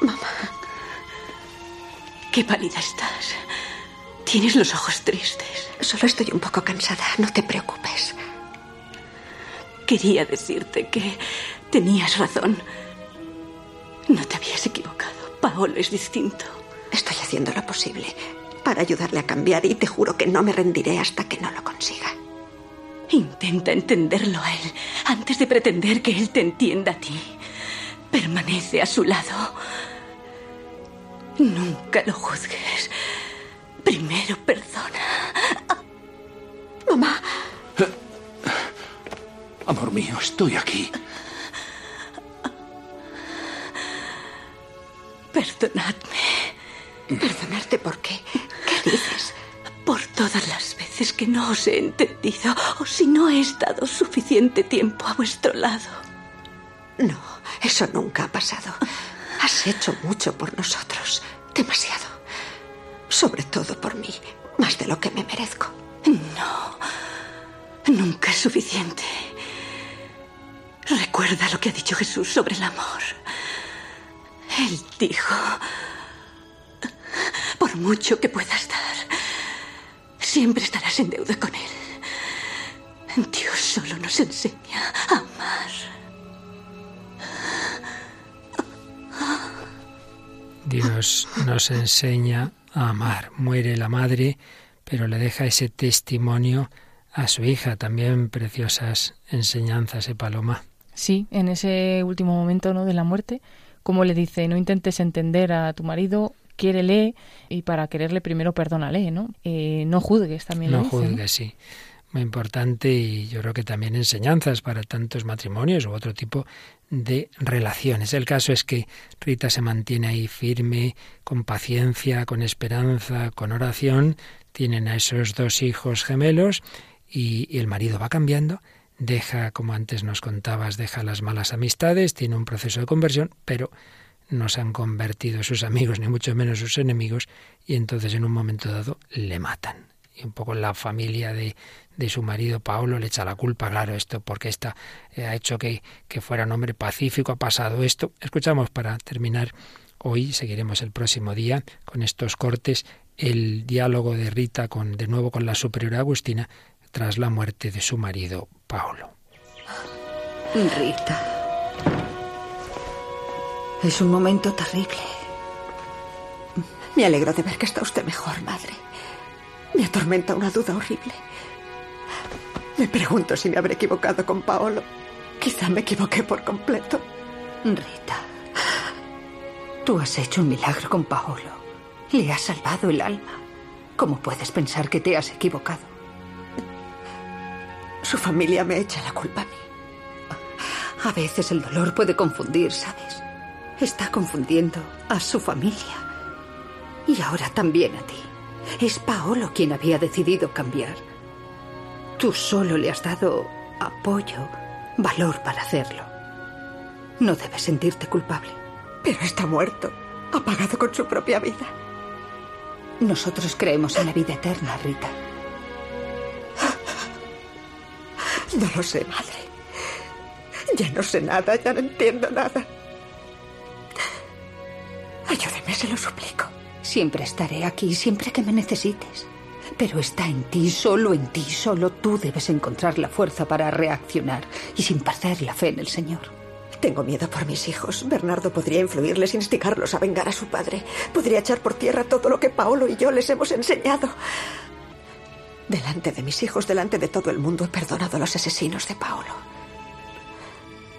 Mamá, qué pálida estás. Tienes los ojos tristes. Solo estoy un poco cansada, no te preocupes. Quería decirte que tenías razón. No te habías equivocado. Paolo es distinto. Estoy haciendo lo posible para ayudarle a cambiar y te juro que no me rendiré hasta que no lo consiga. Intenta entenderlo a él antes de pretender que él te entienda a ti. Permanece a su lado. Nunca lo juzgues. Primero perdona. Mamá. Amor mío, estoy aquí. Perdonadme. ¿Perdonarte por qué? ¿Qué dices? Por todas las veces que no os he entendido o si no he estado suficiente tiempo a vuestro lado. No, eso nunca ha pasado. Has hecho mucho por nosotros. Demasiado. Sobre todo por mí. Más de lo que me merezco. No. Nunca es suficiente. Recuerda lo que ha dicho Jesús sobre el amor. Él dijo, por mucho que puedas dar, siempre estarás en deuda con Él. Dios solo nos enseña a amar. Dios nos enseña a amar. Muere la madre, pero le deja ese testimonio a su hija. También preciosas enseñanzas, ¿eh, Paloma? Sí, en ese último momento ¿no? de la muerte, como le dice, no intentes entender a tu marido, quiérele y para quererle primero perdónale, ¿no? Eh, no juzgues también. No juzgues, sí. Muy importante y yo creo que también enseñanzas para tantos matrimonios u otro tipo de relaciones. El caso es que Rita se mantiene ahí firme, con paciencia, con esperanza, con oración. Tienen a esos dos hijos gemelos y, y el marido va cambiando deja, como antes nos contabas, deja las malas amistades, tiene un proceso de conversión, pero no se han convertido sus amigos, ni mucho menos sus enemigos, y entonces en un momento dado le matan. Y un poco la familia de, de su marido Paolo le echa la culpa, claro, esto porque esta eh, ha hecho que, que fuera un hombre pacífico, ha pasado esto. Escuchamos para terminar hoy, seguiremos el próximo día con estos cortes, el diálogo de Rita con, de nuevo con la superiora Agustina tras la muerte de su marido Paolo. Rita. Es un momento terrible. Me alegro de ver que está usted mejor, madre. Me atormenta una duda horrible. Me pregunto si me habré equivocado con Paolo. Quizá me equivoqué por completo. Rita, tú has hecho un milagro con Paolo. Le has salvado el alma. ¿Cómo puedes pensar que te has equivocado? Su familia me echa la culpa a mí. A veces el dolor puede confundir, ¿sabes? Está confundiendo a su familia. Y ahora también a ti. Es Paolo quien había decidido cambiar. Tú solo le has dado apoyo, valor para hacerlo. No debes sentirte culpable. Pero está muerto, apagado con su propia vida. Nosotros creemos en la vida eterna, Rita. No lo sé, madre. Ya no sé nada, ya no entiendo nada. Ayúdeme, se lo suplico. Siempre estaré aquí, siempre que me necesites. Pero está en ti, solo en ti, solo tú debes encontrar la fuerza para reaccionar y sin perder la fe en el Señor. Tengo miedo por mis hijos. Bernardo podría influirles, instigarlos a vengar a su padre. Podría echar por tierra todo lo que Paolo y yo les hemos enseñado. Delante de mis hijos, delante de todo el mundo, he perdonado a los asesinos de Paolo.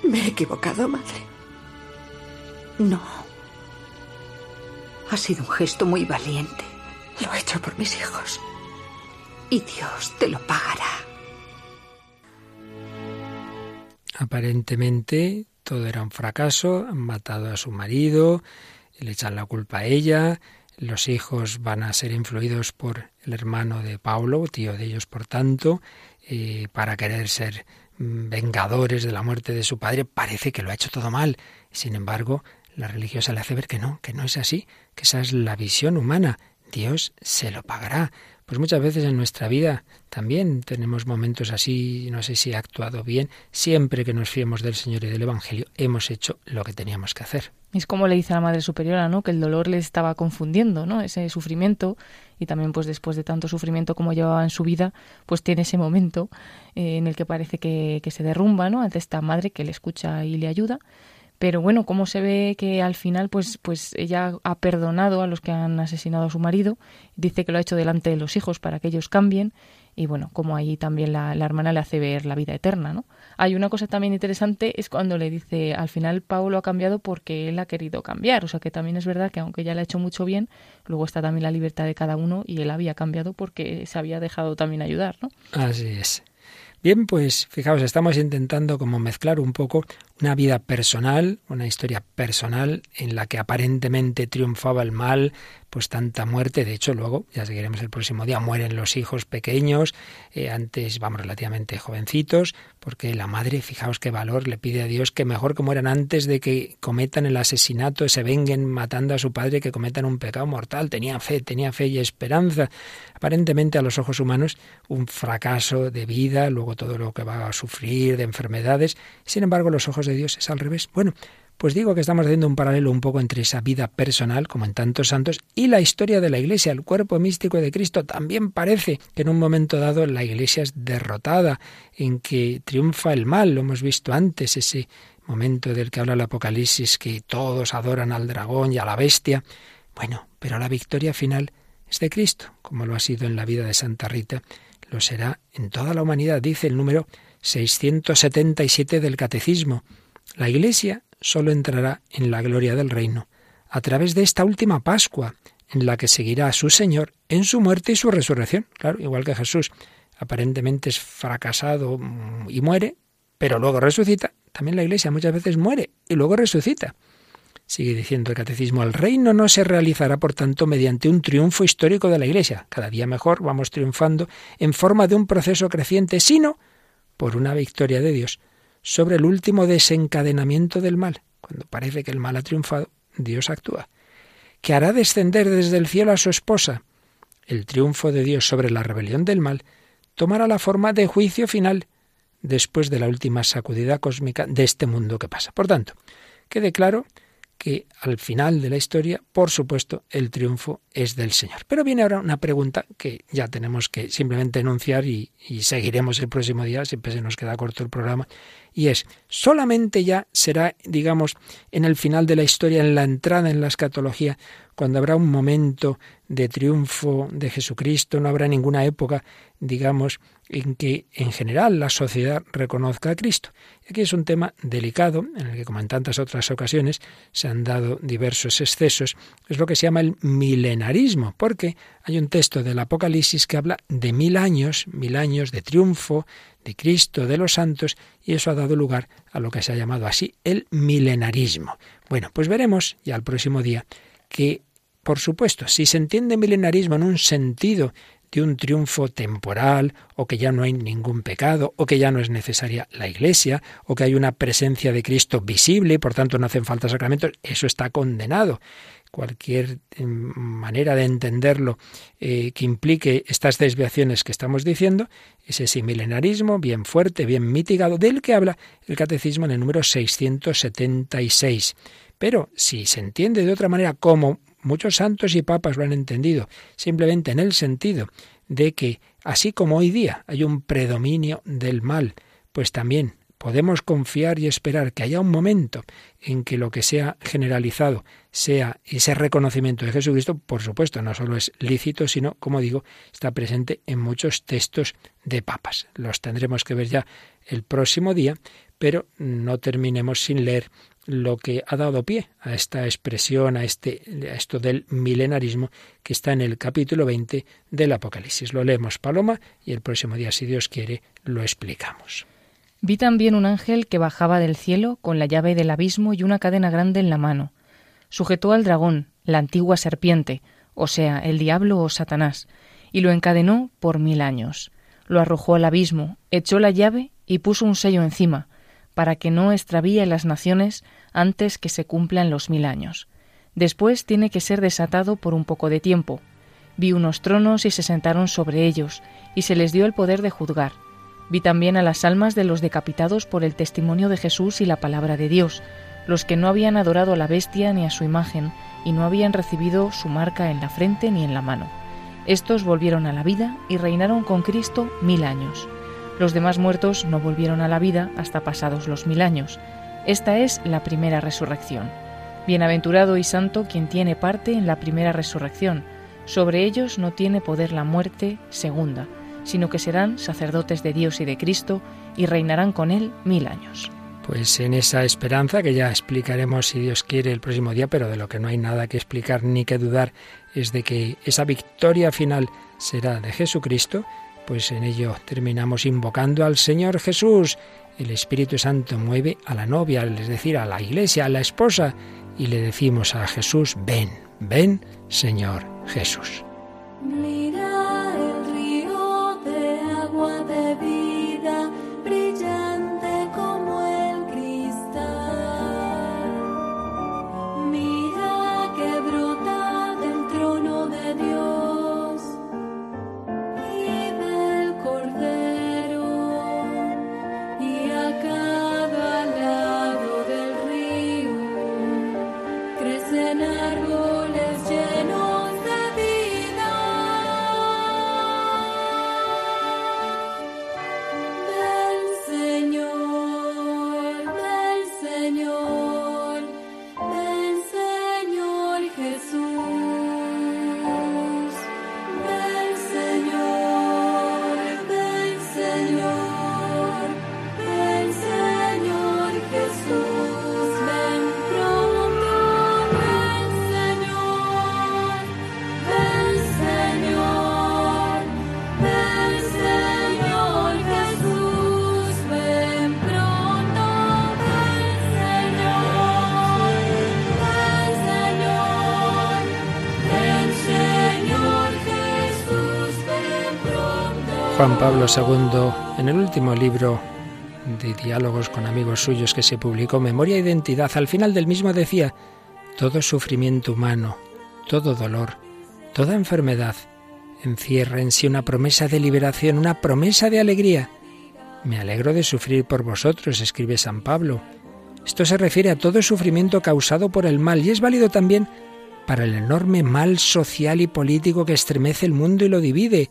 Me he equivocado, madre. No. Ha sido un gesto muy valiente. Lo he hecho por mis hijos. Y Dios te lo pagará. Aparentemente todo era un fracaso, han matado a su marido, le echan la culpa a ella, los hijos van a ser influidos por el hermano de Paulo, tío de ellos por tanto, eh, para querer ser mm, vengadores de la muerte de su padre, parece que lo ha hecho todo mal. Sin embargo, la religiosa le hace ver que no, que no es así, que esa es la visión humana. Dios se lo pagará. Pues muchas veces en nuestra vida también tenemos momentos así, no sé si he actuado bien, siempre que nos fiemos del Señor y del Evangelio, hemos hecho lo que teníamos que hacer. Es como le dice a la Madre Superiora, ¿no? Que el dolor le estaba confundiendo, ¿no? Ese sufrimiento y también pues después de tanto sufrimiento como llevaba en su vida, pues tiene ese momento eh, en el que parece que, que se derrumba, ¿no? Ante esta madre que le escucha y le ayuda pero bueno, cómo se ve que al final pues pues ella ha perdonado a los que han asesinado a su marido, dice que lo ha hecho delante de los hijos para que ellos cambien y bueno, como ahí también la, hermana le hace ver la vida eterna, ¿no? Hay una cosa también interesante es cuando le dice al final Paulo ha cambiado porque él ha querido cambiar, o sea que también es verdad que aunque ella le ha hecho mucho bien, luego está también la libertad de cada uno y él había cambiado porque se había dejado también ayudar, ¿no? Así es. Bien, pues fijaos, estamos intentando como mezclar un poco una vida personal, una historia personal en la que aparentemente triunfaba el mal, pues tanta muerte. De hecho, luego, ya seguiremos el próximo día, mueren los hijos pequeños, eh, antes, vamos, relativamente jovencitos, porque la madre, fijaos qué valor, le pide a Dios que mejor que mueran antes de que cometan el asesinato, se venguen matando a su padre, que cometan un pecado mortal. Tenía fe, tenía fe y esperanza. Aparentemente a los ojos humanos, un fracaso de vida, luego todo lo que va a sufrir de enfermedades. Sin embargo, los ojos de Dios es al revés. Bueno, pues digo que estamos haciendo un paralelo un poco entre esa vida personal, como en tantos santos, y la historia de la Iglesia. El cuerpo místico de Cristo también parece que en un momento dado la Iglesia es derrotada, en que triunfa el mal. Lo hemos visto antes, ese momento del que habla el Apocalipsis, que todos adoran al dragón y a la bestia. Bueno, pero la victoria final es de Cristo, como lo ha sido en la vida de Santa Rita, lo será en toda la humanidad, dice el número 677 del Catecismo. La Iglesia solo entrará en la gloria del reino a través de esta última Pascua, en la que seguirá a su Señor en su muerte y su resurrección. Claro, igual que Jesús aparentemente es fracasado y muere, pero luego resucita, también la Iglesia muchas veces muere y luego resucita. Sigue diciendo el catecismo, el reino no se realizará, por tanto, mediante un triunfo histórico de la Iglesia. Cada día mejor vamos triunfando en forma de un proceso creciente, sino por una victoria de Dios sobre el último desencadenamiento del mal. Cuando parece que el mal ha triunfado, Dios actúa. Que hará descender desde el cielo a su esposa. El triunfo de Dios sobre la rebelión del mal tomará la forma de juicio final después de la última sacudida cósmica de este mundo que pasa. Por tanto, quede claro que al final de la historia, por supuesto, el triunfo es del Señor. Pero viene ahora una pregunta que ya tenemos que simplemente enunciar y, seguiremos el próximo día, siempre se nos queda corto el programa, y es, solamente ya será, digamos, en el final de la historia, en la entrada en la escatología, cuando habrá un momento de triunfo de Jesucristo, no habrá ninguna época, digamos, en que en general la sociedad reconozca a Cristo. Aquí es un tema delicado, en el que, como en tantas otras ocasiones, se han dado diversos excesos. Es lo que se llama el milenarismo, porque hay un texto del Apocalipsis que habla de mil años, mil años de triunfo de Cristo, de los santos, y eso ha dado lugar a lo que se ha llamado así el milenarismo. Bueno, pues veremos ya el próximo día que, por supuesto, si se entiende milenarismo en un sentido de un triunfo temporal, o que ya no hay ningún pecado, o que ya no es necesaria la Iglesia, o que hay una presencia de Cristo visible y por tanto no hacen falta sacramentos, eso está condenado. Cualquier em, manera de entenderlo eh, que implique estas desviaciones que estamos diciendo es ese milenarismo bien fuerte, bien mitigado, del que habla el Catecismo en el número 676. Pero si se entiende de otra manera como Muchos santos y papas lo han entendido, simplemente en el sentido de que, así como hoy día hay un predominio del mal, pues también podemos confiar y esperar que haya un momento en que lo que sea generalizado sea ese reconocimiento de Jesucristo, por supuesto, no solo es lícito, sino, como digo, está presente en muchos textos de papas. Los tendremos que ver ya el próximo día, pero no terminemos sin leer lo que ha dado pie a esta expresión, a, este, a esto del milenarismo que está en el capítulo 20 del Apocalipsis. Lo leemos, Paloma, y el próximo día, si Dios quiere, lo explicamos. Vi también un ángel que bajaba del cielo con la llave del abismo y una cadena grande en la mano. Sujetó al dragón, la antigua serpiente, o sea, el diablo o Satanás, y lo encadenó por mil años. Lo arrojó al abismo, echó la llave y puso un sello encima, para que no extravíe las naciones antes que se cumplan los mil años. Después tiene que ser desatado por un poco de tiempo. Vi unos tronos y se sentaron sobre ellos, y se les dio el poder de juzgar. Vi también a las almas de los decapitados por el testimonio de Jesús y la palabra de Dios, los que no habían adorado a la bestia ni a su imagen, y no habían recibido su marca en la frente ni en la mano. Estos volvieron a la vida y reinaron con Cristo mil años. Los demás muertos no volvieron a la vida hasta pasados los mil años. Esta es la primera resurrección. Bienaventurado y santo quien tiene parte en la primera resurrección. Sobre ellos no tiene poder la muerte segunda, sino que serán sacerdotes de Dios y de Cristo y reinarán con él mil años. Pues en esa esperanza que ya explicaremos si Dios quiere el próximo día, pero de lo que no hay nada que explicar ni que dudar es de que esa victoria final será de Jesucristo, pues en ello terminamos invocando al Señor Jesús. El Espíritu Santo mueve a la novia, es decir, a la iglesia, a la esposa, y le decimos a Jesús, ven, ven, Señor Jesús. Pablo II, en el último libro de diálogos con amigos suyos que se publicó, Memoria e Identidad, al final del mismo decía, todo sufrimiento humano, todo dolor, toda enfermedad, encierra en sí una promesa de liberación, una promesa de alegría. Me alegro de sufrir por vosotros, escribe San Pablo. Esto se refiere a todo sufrimiento causado por el mal y es válido también para el enorme mal social y político que estremece el mundo y lo divide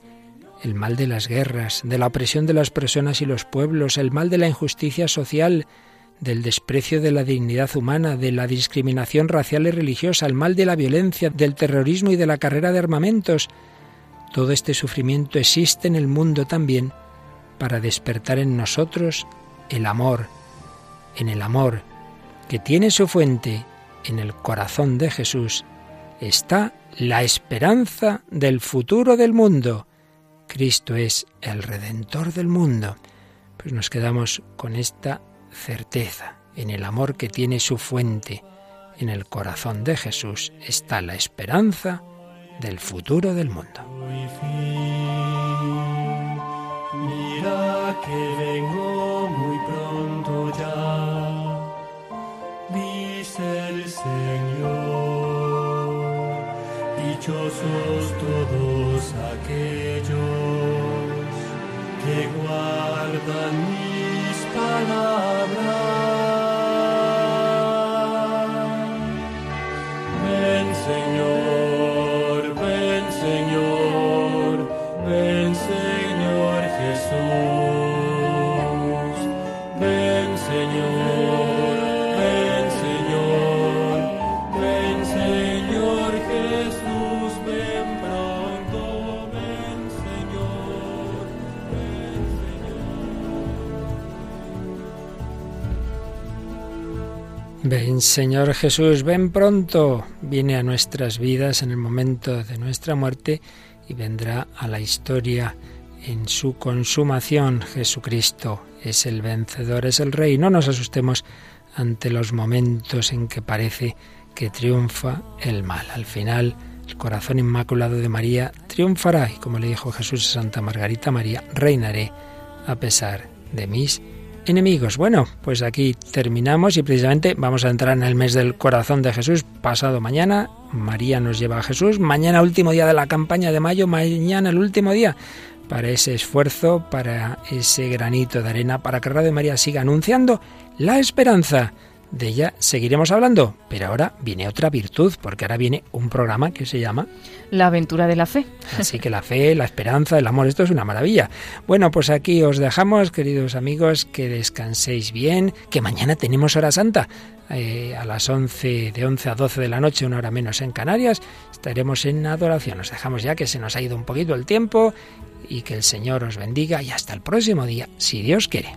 el mal de las guerras, de la opresión de las personas y los pueblos, el mal de la injusticia social, del desprecio de la dignidad humana, de la discriminación racial y religiosa, el mal de la violencia, del terrorismo y de la carrera de armamentos. Todo este sufrimiento existe en el mundo también para despertar en nosotros el amor, en el amor que tiene su fuente en el corazón de Jesús, está la esperanza del futuro del mundo. Cristo es el Redentor del mundo. Pues nos quedamos con esta certeza. En el amor que tiene su fuente, en el corazón de Jesús, está la esperanza del futuro del mundo. Mira que vengo muy pronto ya, dice el Señor, dichosos todos aquellos que guardan mis palabras. Ven Señor Jesús, ven pronto. Viene a nuestras vidas en el momento de nuestra muerte y vendrá a la historia en su consumación. Jesucristo es el vencedor, es el Rey. No nos asustemos ante los momentos en que parece que triunfa el mal. Al final, el corazón inmaculado de María triunfará y como le dijo Jesús a Santa Margarita María, reinaré a pesar de mis enemigos. Bueno, pues aquí terminamos y precisamente vamos a entrar en el mes del corazón de Jesús pasado mañana. María nos lleva a Jesús. Mañana último día de la campaña de mayo, mañana el último día para ese esfuerzo, para ese granito de arena, para que Radio María siga anunciando la esperanza de ella seguiremos hablando, pero ahora viene otra virtud, porque ahora viene un programa que se llama La aventura de la fe. Así que la fe, la esperanza, el amor, esto es una maravilla. Bueno, pues aquí os dejamos, queridos amigos, que descanséis bien, que mañana tenemos hora santa. Eh, a las 11, de 11 a 12 de la noche, una hora menos en Canarias, estaremos en adoración. Nos dejamos ya que se nos ha ido un poquito el tiempo y que el Señor os bendiga y hasta el próximo día, si Dios quiere.